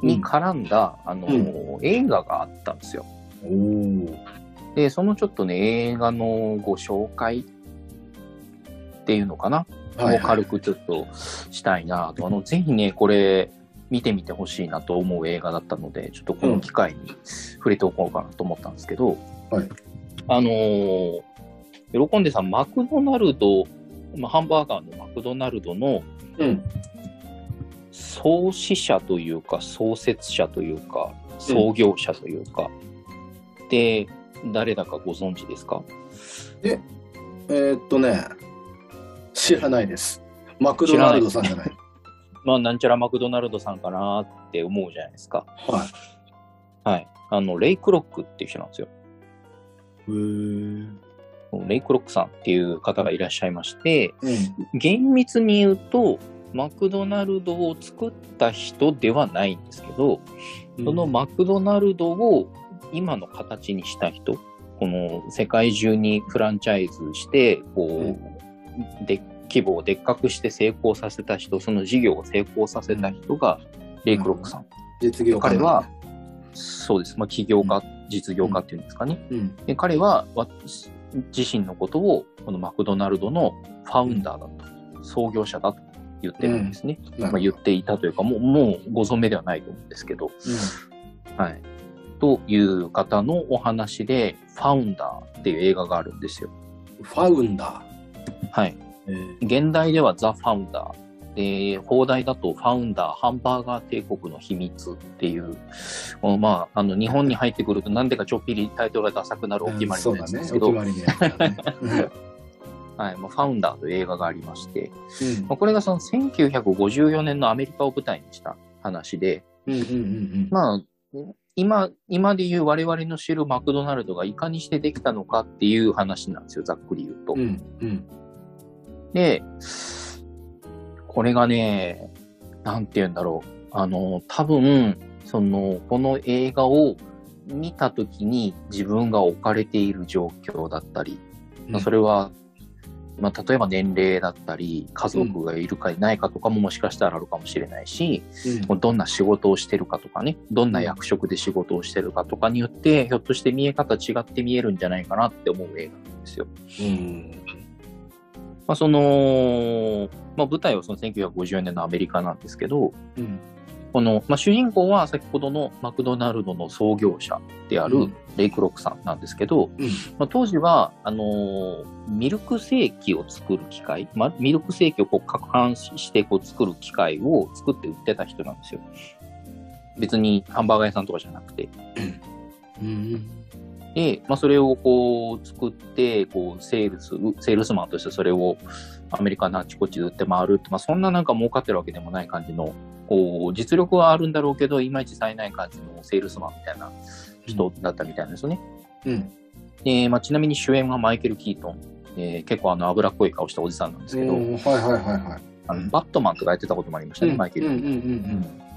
に絡んだ、あの、映画があったんですよ。で、そのちょっとね、映画のご紹介っていうのかな、はい、を軽くちょっとしたいなと。あの、ぜひね、これ、見てみてほしいなと思う映画だったので、ちょっとこの機会に触れておこうかなと思ったんですけど、はいあのー喜んでさん、マクドナルド、まあ、ハンバーガーのマクドナルドのうん。創始者というか、創設者というか、創業者というか、で、誰だかご存知ですか？えーっとね、知らないです。マクドナルドさんじゃない。まあ、なんちゃらマクドナルドさんかなって思うじゃないですか。ははい。あの、レイクロックっていう人なんですよ。レイクロックさんっていう方がいらっしゃいまして、うん。厳密に言うと、マクドナルドを作った人ではないんですけど、そのマクドナルドを今の形にした人、この世界中にフランチャイズして、こう、で、規模をでっかくして成功させた人、その事業を成功させた人が、レイクロックさん。実業家彼は、そうです。まあ、起業家、実業家っていうんですかね。うん。で彼はわ自身のことをこのマクドナルドのファウンダーだと、創業者だと言ってるんですね。まあ、言っていたというか、もうもうご存命ではないと思うんですけど、はい。という方のお話で、ファウンダーっていう映画があるんですよ。うん。ファウンダはい。ー。現代ではザ・ファウンダー。で、放題だとファウンダー、ハンバーガー帝国の秘密っていう、まあ、あの、日本に入ってくるとなんでかちょっぴりタイトルがダサくなるお決まりのやつですけど、そうだね。ね。はい、まあ、ファウンダーという映画がありまして、うんまあ、これがその1954年のアメリカを舞台にした話で。まあ、今、今で言う我々の知るマクドナルドがいかにしてできたのかっていう話なんですよ、ざっくり言うと。うんうん。で、これがね、なんて言うんだろう。あの、多分、その、この映画を見たときに自分が置かれている状況だったり、まあそれは、まあ、例えば年齢だったり、家族がいるかいないかとかももしかしたらあるかもしれないし、もうどんな仕事をしてるかとかね、どんな役職で仕事をしてるかとかによって、ひょっとして見え方違って見えるんじゃないかなって思う映画なんですよ。うん。まあ、その、まあ、舞台はその1950年のアメリカなんですけど、うん。この、まあ、主人公は先ほどのマクドナルドの創業者であるうんレイクロックさんなんですけど、うん。まあ、当時は、あのーミルクセーキを作る機械、まあ、ミルクセーキをこう攪拌してこう作る機械を作って売ってた人なんですよ。別にハンバーガー屋さんとかじゃなくて。うん。で、まあ、それをこう作って、こう、セールス、セールスマンとしてそれをアメリカのあちこちで売って回るって、まあ、そんななんか儲かってるわけでもない感じの、こう、実力はあるんだろうけど、いまいち冴えない感じのセールスマンみたいな人だったみたいなんですよね。うん。で、まあ、ちなみに主演はマイケル・キートン。えー結構あの脂っこい顔したおじさんなんですけど、うんはいはいはいはい。あのバットマンとかやってたこともありましたね、マイケル。うんうんうん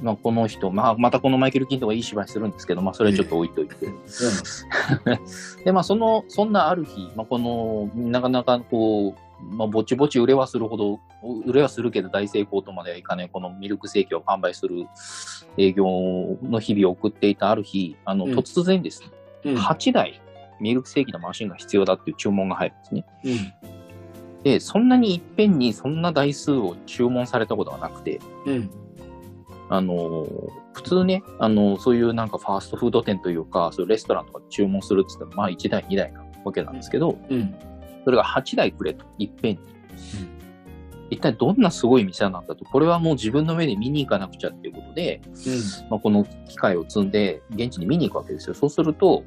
まあ、この人、まあ、またこのマイケル・キントンがいい芝居するんですけど、まあ、それはちょっと置いといて。で、まあ、その、そんなある日、まあ、この、なかなかこう、まあ、ぼちぼち売れはするほど、売れはするけど大成功とまではいかない、このミルクセーキを販売する営業の日々を送っていたある日、あの、うん突然ですね、うん。8台ミルクセーキのマシンが必要だっていう注文が入るんですね。うん。で、そんなにいっぺんにそんな台数を注文されたことがなくて、うん。あのー普通ね、あのーそういうなんかファーストフード店というか、そういうレストランとかで注文するって言っても、まあ1台、2台なわけなんですけど、うん。それが8台くれと、いっぺんに。一体どんなすごい店なんだと、これはもう自分の目で見に行かなくちゃっていうことで、まあ、この機械を積んで現地に見に行くわけですよ。そうすると、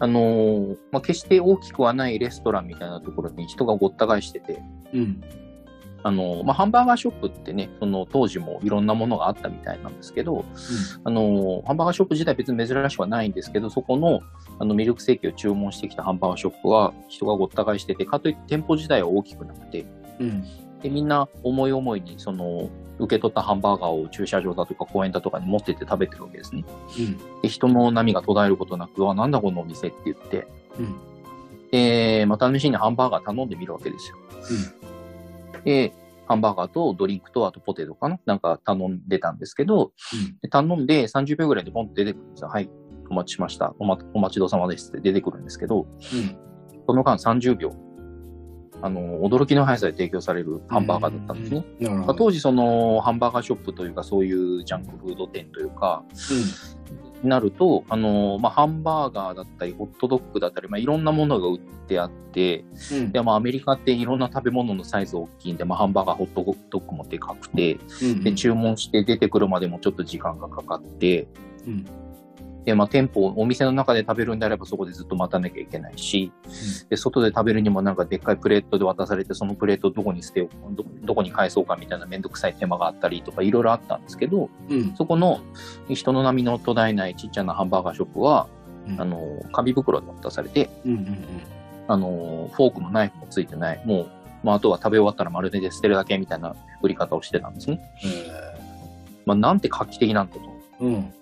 あのーまあ、決して大きくはないレストランみたいなところに人がごった返してて、うん。あのーまあ、ハンバーガーショップってね、その当時もいろんなものがあったみたいなんですけど、あのーハンバーガーショップ自体別に珍しくはないんですけど、そこのあのミルクセーキを注文してきたハンバーガーショップは人がごった返してて、かといって店舗自体は大きくなくて、うん。でみんな思い思いにその受け取ったハンバーガーを駐車場だとか公園だとかに持ってって食べてるわけですね。うん。で人の波が途絶えることなく、あ、なんだこのお店って言って、うん。で、また試しにハンバーガー頼んでみるわけですよ。で、ハンバーガーとドリンクとあとポテトかな？なんか頼んでたんですけど、で頼んで30秒ぐらいでポンと出てくるんですよ。はい、お待ちしました。お,、ま、お待ちどうさまですって出てくるんですけど、うん。その間30秒、あの、驚きの速さで提供されるハンバーガーだったんですね。当時そのハンバーガーショップというかそういうジャンクフード店というか、なると、あのまあ、ハンバーガーだったり、ホットドッグだったり、まあ、いろんなものが売ってあって、うん。でまあ、アメリカっていろんな食べ物のサイズ大きいんで、まあ、ハンバーガー、ホットドッグもでかくて、うん。で注文して出てくるまでもちょっと時間がかかって、うん。でまあ、店舗、お店の中で食べるんであればそこでずっと待たなきゃいけないし、で外で食べるにもなんかでっかいプレートで渡されて、そのプレートをどこに捨てよう、どどこに返そうかみたいなめんどくさい手間があったりとかいろいろあったんですけど、うん。そこの人の波の途絶えないちっちゃなハンバーガーショップは、うんあの、紙袋で渡されて、うん。うん。あの、フォークもナイフもついてない、もう、まあ、あとは食べ終わったらまるで捨てるだけみたいな売り方をしてたんですね。まあ、なんて画期的なんだと。うん。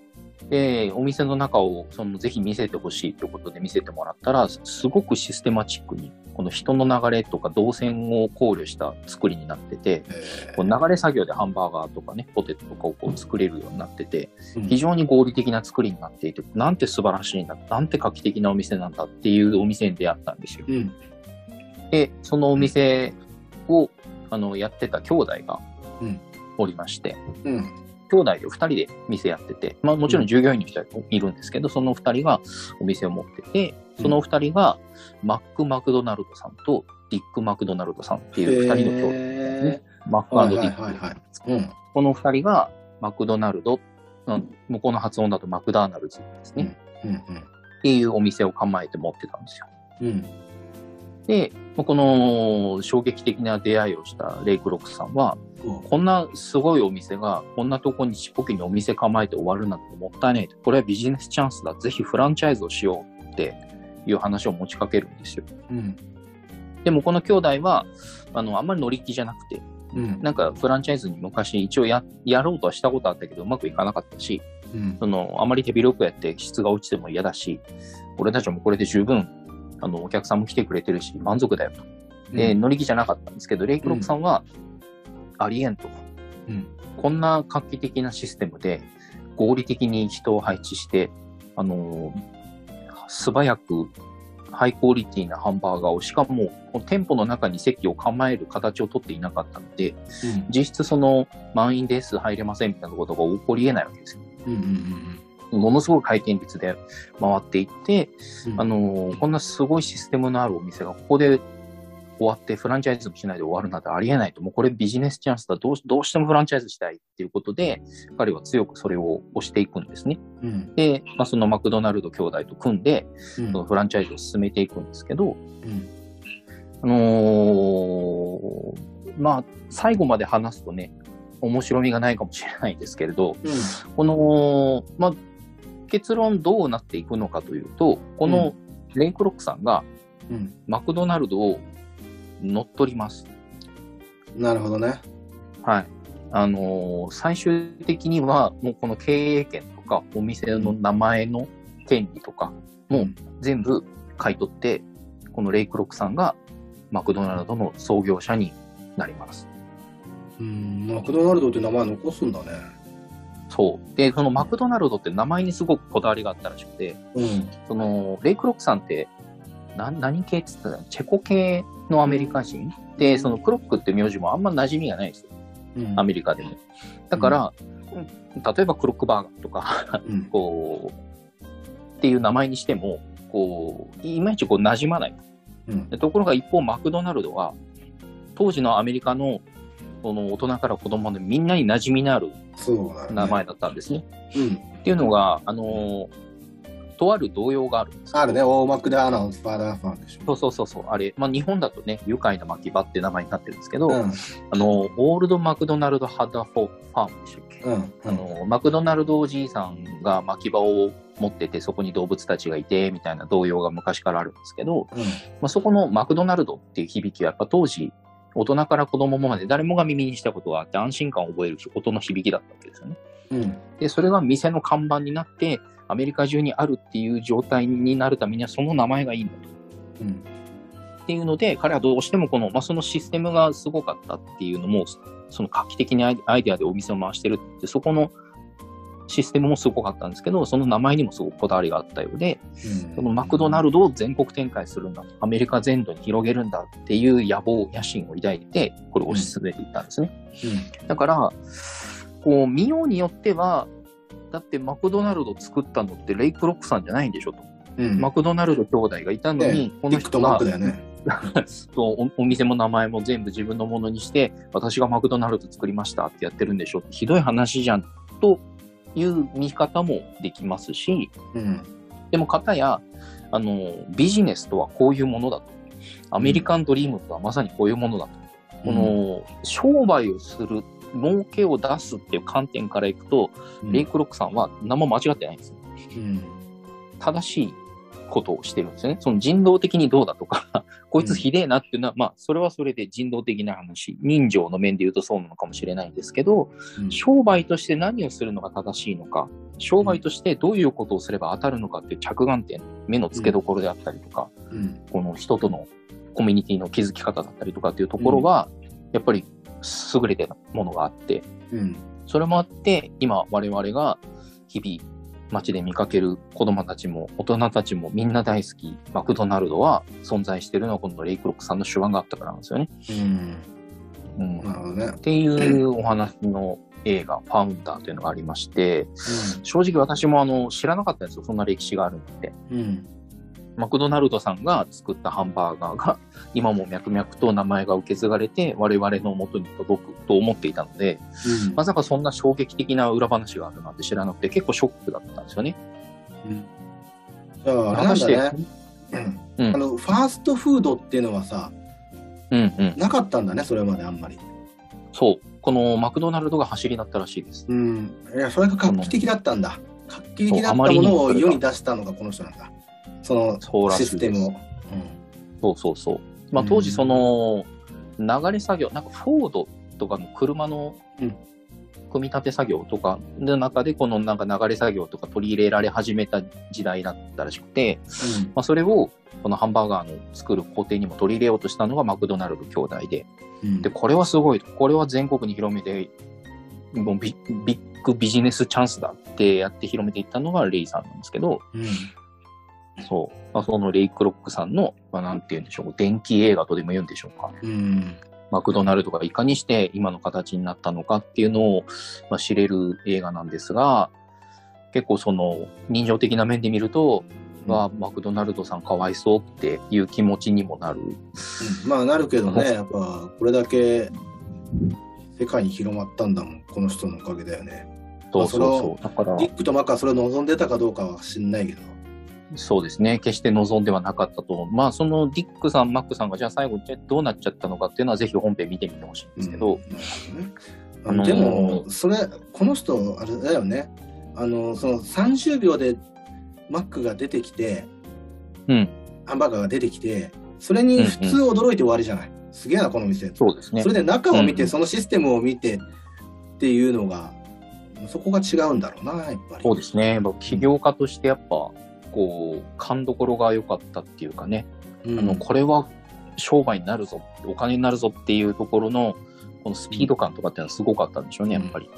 で、お店の中を、その、ぜひ見せてほしいということで見せてもらったら、すごくシステマチックに、この人の流れとか動線を考慮した作りになってて、こう流れ作業でハンバーガーとかね、ポテトとかをこう作れるようになってて、非常に合理的な作りになっていて、なんて素晴らしいんだ、なんて画期的なお店なんだっていうお店に出会ったんですよ。うん。で、そのお店をあのやってた兄弟がうんおりまして、うん。兄弟で2人で店やってて、まあもちろん従業員の人はいるんですけど、その2人がお店を持ってて、その2人がマック・マクドナルドさんとディック・マクドナルドさんっていう2人の兄弟ですね。マックディック。この2人がマクドナルド、うん向こうの発音だとマクダーナルズですね。うん。っていうお店を構えて持ってたんですよ。うん。で、まあこの衝撃的な出会いをしたレイクロックさんは、うん。こんなすごいお店が、こんなとこにちっぽけにお店構えて終わるなんてもったいないと。これはビジネスチャンスだ。ぜひフランチャイズをしようっていう話を持ちかけるんですよ。うん。でもこの兄弟は、あの、あんまり乗り気じゃなくて、うん。なんかフランチャイズに昔一応ややろうとはしたことあったけど、うまくいかなかったし、うん。その、あまり手広くやって質が落ちても嫌だし、俺たちもこれで十分、あの、お客さんも来てくれてるし、満足だよと。で、乗り気じゃなかったんですけど、レイクロックさんは、ありえんと。うんこんな画期的なシステムで、合理的に人を配置して、あのー素早く、ハイクオリティなハンバーガーを、しかも、店舗の中に席を構える形をとっていなかったので、実質その、満員です、入れませんみたいなことが起こり得ないわけですよ。うん。うん。ものすごい回転率で回っていって、うん。あのーこんなすごいシステムのあるお店がここで終わってフランチャイズもしないで終わるなんてありえないと、もうこれビジネスチャンスだ、どうしどうしてもフランチャイズしたいっていうことで、彼は強くそれを推していくんですね。うん。で、まあ、そのマクドナルド兄弟と組んで、うん。そのフランチャイズを進めていくんですけど、うん。あのーまあ、最後まで話すとね、面白みがないかもしれないですけれど、この、まあ、結論どうなっていくのかというと、このレイクロックさんがうん。マクドナルドを乗っ取ります。なるほどね。はい。あのー最終的には、もうこの経営権とか、お店の名前の権利とか、もう全部買い取って、このレイクロックさんがマクドナルドの創業者になります。うん、マクドナルドって名前残すんだね。そう。で、そのマクドナルドって名前にすごくこだわりがあったらしくて、うん。その、レイクロックさんって、な何系っつったら、チェコ系のアメリカ人？で、そのクロックって名字もあんま馴染みがないですよ。うんアメリカでも。だから、うん例えばクロックバーガーとか、うん。こう、っていう名前にしても、こう、いまいちこう馴染まない。うん。でところが一方、マクドナルドは、当時のアメリカの、その大人から子供までみんなに馴染みのある。名前だったんですね。うん。っていうのが、あのーとある童謡があるんですよあるね、大マクダーナウンスファーダーファンでしょ。そうそうそうそう、あれ、まあ、日本だとね、愉快な巻き場って名前になってるんですけど、うん。あの、オールドマクドナルドハダフォファームでしたっけ、うん。あの、マクドナルドおじいさんが巻き場を持ってて、そこに動物たちがいて、みたいな童謡が昔からあるんですけど、うん。まあ、そこのマクドナルドっていう響きは、やっぱ当時、大人から子供まで誰もが耳にしたことがあって安心感を覚える音の響きだったわけですよね。うん。で、それが店の看板になって、アメリカ中にあるっていう状態になるためには、その名前がいいんだと。うん。っていうので、彼はどうしてもこの、まあ、そのシステムがすごかったっていうのも、その画期的にアイアイデアでお店を回してるって、そこのシステムもすごかったんですけど、その名前にもすごくこだわりがあったようで、そのマクドナルドを全国展開するんだと、アメリカ全土に広げるんだっていう野望、野心を抱いて、これを推し進めていったんですね。だから、こう、見ようによっては、だってマクドナルド作ったのってレイクロックさんじゃないんでしょと。うん。うん。マクドナルド兄弟がいたのに、ねこの人がね。おお店も名前も全部自分のものにして、私がマクドナルド作りましたってやってるんでしょってひどい話じゃんという見方もできますし、うん。でも方や、あの、ビジネスとはこういうものだと。アメリカンドリームとはまさにこういうものだと。この、商売をする、儲けを出すっていう観点からいくと、うん、レイクロックさんは何も間違ってないんですよ。うん。正しいことをしてるんですよね。その人道的にどうだとか、こいつひでえなっていうのは、まあ、それはそれで人道的な話、人情の面で言うとそうなのかもしれないんですけど、うん商売として何をするのが正しいのか、商売としてどういうことをすれば当たるのかっていう着眼点、目の付けどころであったりとか、うん。この人とのコミュニティの築き方だったりとかっていうところが、やっぱり優れてるものがあって、うん。それもあって、今我々が日々街で見かける子供たちも大人たちもみんな大好きマクドナルドは存在してるのはこのレイクロックさんの手腕があったからなんですよね。うん。うん、っなるほどね。ていうお話の映画、ファウンダーというのがありまして、正直私もあの知らなかったんですよ、そんな歴史があるのって。うん。マクドナルドさんが作ったハンバーガーが 今も脈々と名前が受け継がれて我々の元に届くと思っていたので、うん。まさかそんな衝撃的な裏話があるなんて知らなくて結構ショックだったんですよね。うんじゃあ、あれなんだね。うんうんあの、ファーストフードっていうのはさ、うんうん。なかったんだね、それまであんまり。そう。このマクドナルドが走りだったらしいです。うん。いや、それが画期的だったんだ。画期的だったものを世に出したのがこの人なんだ。そのシステムを。そうそうそう。まあうん当時その流れ作業、なんかフォードとかの車のうん組み立て作業とかの中でこのなんか流れ作業とか取り入れられ始めた時代だったらしくて、まあそれをこのハンバーガーの作る工程にも取り入れようとしたのがマクドナルド兄弟で、うん。うんで、これはすごい。これは全国に広めて、もうビビッグビジネスチャンスだってやって広めていったのがレイさんなんですけど、うん。そう。まあ、そのレイクロックさんの、まあ、なんて言うんでしょう、電気映画とでも言うんでしょうか。うん。マクドナルドがいかにして今の形になったのかっていうのを、まあ、知れる映画なんですが、結構その人情的な面で見ると、はマクドナルドさんかわいそうっていう気持ちにもなる。うんまあなるけどね、やっぱこれだけ世界に広まったんだもん、この人のおかげだよね。そうそうそう。だからディ、ックとマックはそれを望んでたかどうかは知んないけど。そうですね。決して望んではなかったと。まあ、そのディックさん、マックさんが、じゃあ最後、どうなっちゃったのかっていうのは、ぜひ本編見てみてほしいんですけど、うんああのーのでも、それ、この人、あれだよね。あの、その30秒でマックが出てきて、うん、ハンバーガーが出てきて、それに普通驚いて終わりじゃない。すげえな、この店。そうですねそ。れで中を見て、うんそのシステムを見て、っていうのが、そこが違うんだろうな、やっぱり。そうですね。まあ起業家としてやっぱ、こう、勘どころが良かったっていうかね、うんあの、これは商売になるぞ、お金になるぞっていうところの、このスピード感とかっていうのはすごかったんでしょうね、やっぱり。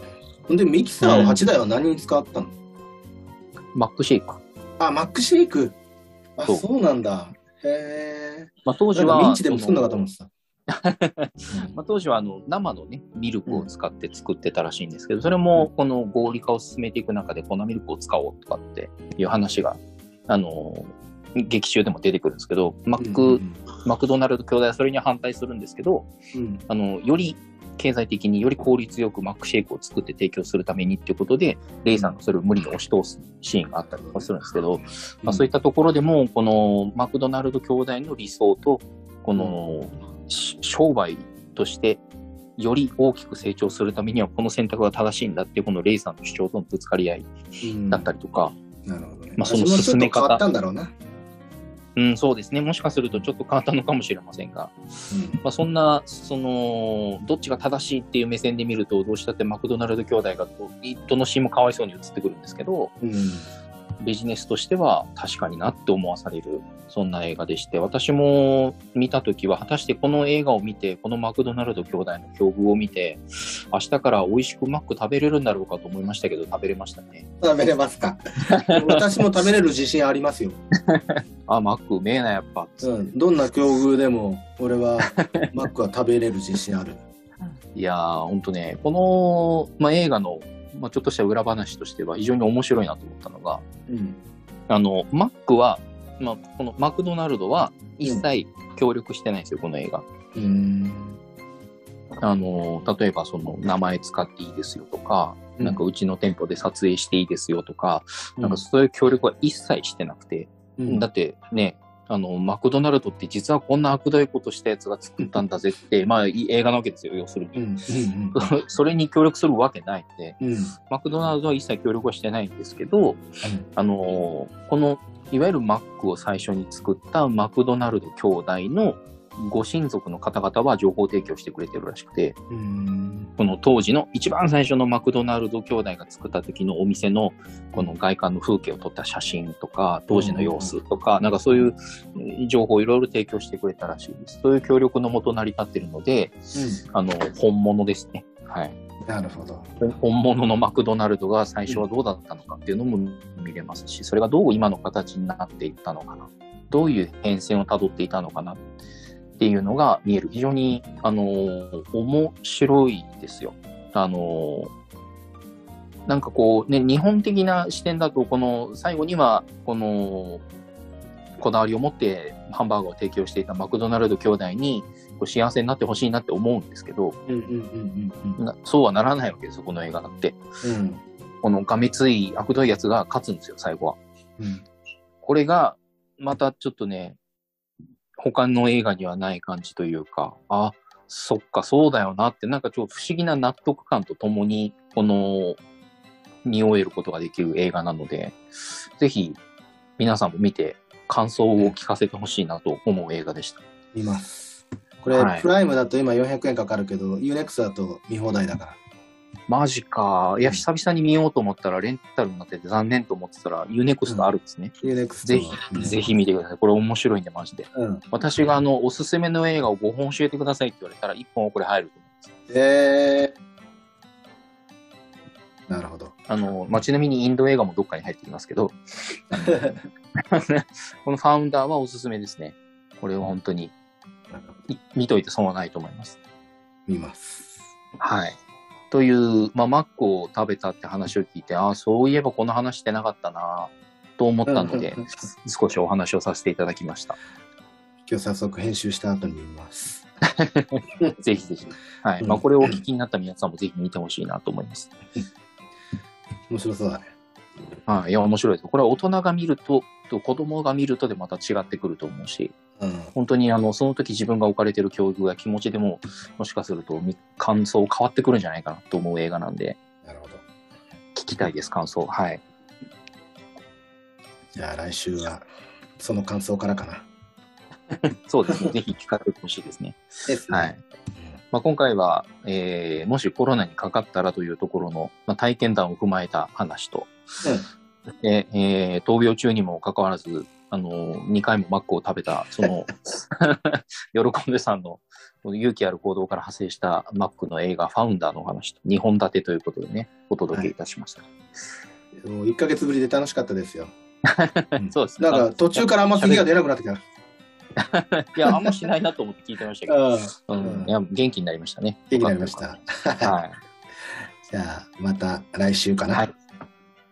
で、ミキサーを8台は何に使ったの、マックシェイク。あ、マックシェイク。あ、そうそうなんだ。へまあ、当時は、ミンチでも作んなかったもんさ。まあ、当時はあの生のね、ミルクを使って作ってたらしいんですけど、それもこの合理化を進めていく中で粉ミルクを使おうとかっていう話が、あの、劇中でも出てくるんですけど、マック、うんマクドナルド兄弟はそれには反対するんですけど、うん。あの、より経済的により効率よくマックシェイクを作って提供するためにっていうことで、レイさんがそれを無理に押し通すシーンがあったりとかするんですけど、まあ、そういったところでも、このマクドナルド兄弟の理想と、このし商売として、より大きく成長するためには、この選択が正しいんだっていう、このレイさんの主張とのぶつかり合いうんだったりとか、なるほど。ね。まあその進め方ったんだろうな。うん、そうですね。もしかするとちょっと変わったのかもしれませんが、まあ、そんな、その、どっちが正しいっていう目線で見ると、どうしたってマクドナルド兄弟がどのシーンもかわいそうに映ってくるんですけど、うん。うんビジネスとしては確かになって思わされる、そんな映画でして、私も見たときは、果たしてこの映画を見て、このマクドナルド兄弟の境遇を見て、明日から美味しくマック食べれるんだろうかと思いましたけど、食べれましたね。食べれますか？私も食べれる自信ありますよ。あ、マックうめえな、やっぱ。うん。どんな境遇でも、俺はマックは食べれる自信ある。いやー、ほんとね、この、まあ、映画の、まあ、ちょっとした裏話としては非常に面白いなと思ったのが、うん。あの、マックは、まあ、このマクドナルドは一切協力してないんですよ、この映画。うん。あの、例えばその名前使っていいですよとか、うんなんかうちの店舗で撮影していいですよとか、うんなんかそういう協力は一切してなくて、うんだってね、あの、マクドナルドって実はこんな悪どいことしたやつが作ったんだぜって、まあ映画なわけですよ、要するに。うん。うん。それに協力するわけないんで、うん。マクドナルドは一切協力はしてないんですけど、あのーこの、いわゆるマックを最初に作ったマクドナルド兄弟のご親族の方々は情報提供してくれてるらしくて、うん。この当時の一番最初のマクドナルド兄弟が作った時のお店のこの外観の風景を撮った写真とか、当時の様子とか、なんかそういうえー情報をいろいろ提供してくれたらしいです。そういう協力のもと成り立ってるので、あの、本物ですね。はい。なるほど。本物のマクドナルドが最初はどうだったのかっていうのも見れますし、それがどう今の形になっていったのかな。どういう変遷をたどっていたのかなっていうのが見える。非常に、あのー面白いですよ。あのーなんかこう、ね、日本的な視点だと、この最後には、この、こだわりを持ってハンバーガーを提供していたマクドナルド兄弟に幸せになってほしいなって思うんですけど、うんうんうんうんなそうはならないわけですよ、この映画だって。うん。このがめつい悪どいやつが勝つんですよ、最後は。うん。これが、またちょっとね、他の映画にはない感じというか、あ、そっか、そうだよなって、なんかちょっと不思議な納得感とともに、この、見終えることができる映画なので、ぜひ、皆さんも見て、感想を聞かせてほしいなと思う映画でした。見ます。これ、はいプライムだと今400円かかるけど、UNEXT だと見放題だから。マジか。いや、久々に見ようと思ったら、レンタルになってて残念と思ってたら、 U-NEXT あるんですね。 U-NEXT ぜひ、ぜひ見てください。これ面白いんで、マジで。うん。私があの、おすすめの映画を5本教えてくださいって言われたら、1本これ入ると思います。えー。なるほど。あの、まあ、ちなみにインド映画もどっかに入ってきますけど、このファウンダーはおすすめですね。これは本当に、い見といて損はないと思います。見ます。はい。という、まあ、マックを食べたって話を聞いて、ああ、そういえばこの話してなかったなと思ったので少しお話をさせていただきました。今日早速編集した後に見ます。ぜひぜひ。はい。うんまあ、これをお聞きになった皆さんもぜひ見てほしいなと思います。面白そうだね。はい。いや、面白いです。これは大人が見ると、と子供が見るとでまた違ってくると思うし、うん。本当にあの、その時自分が置かれてる教育や気持ちでも、もしかするとみ感想変わってくるんじゃないかなと思う映画なんで、なるほど。聞きたいです、感想。はい。じゃあ来週はその感想からかな。そうですね。ぜひ聞かせてほしいですね。ですねはい。まあ、今回は、えーもしコロナにかかったらというところの、まあ、体験談を踏まえた話と、でえー闘病中にもかかわらず、あの2回もマックを食べた、その、喜んでさんの勇気ある行動から派生したマックの映画、ファウンダーのお話と、2本立てということでね、お届けいたしました。もう1ヶ月ぶりで楽しかったですよ。うんそうですねなんか途中からあんま咳が出なくなってきた。いや、あんましないなと思って聞いてましたけど、うんうん、いや元気になりましたね。元気になりました。はい。じゃあ、また来週かな。はい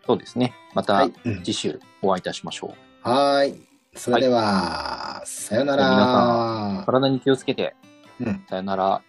そうですね。また次週お会いいたしましょう。はーい。それでは、さよな皆ら。体に気をつけて、うんさよなら。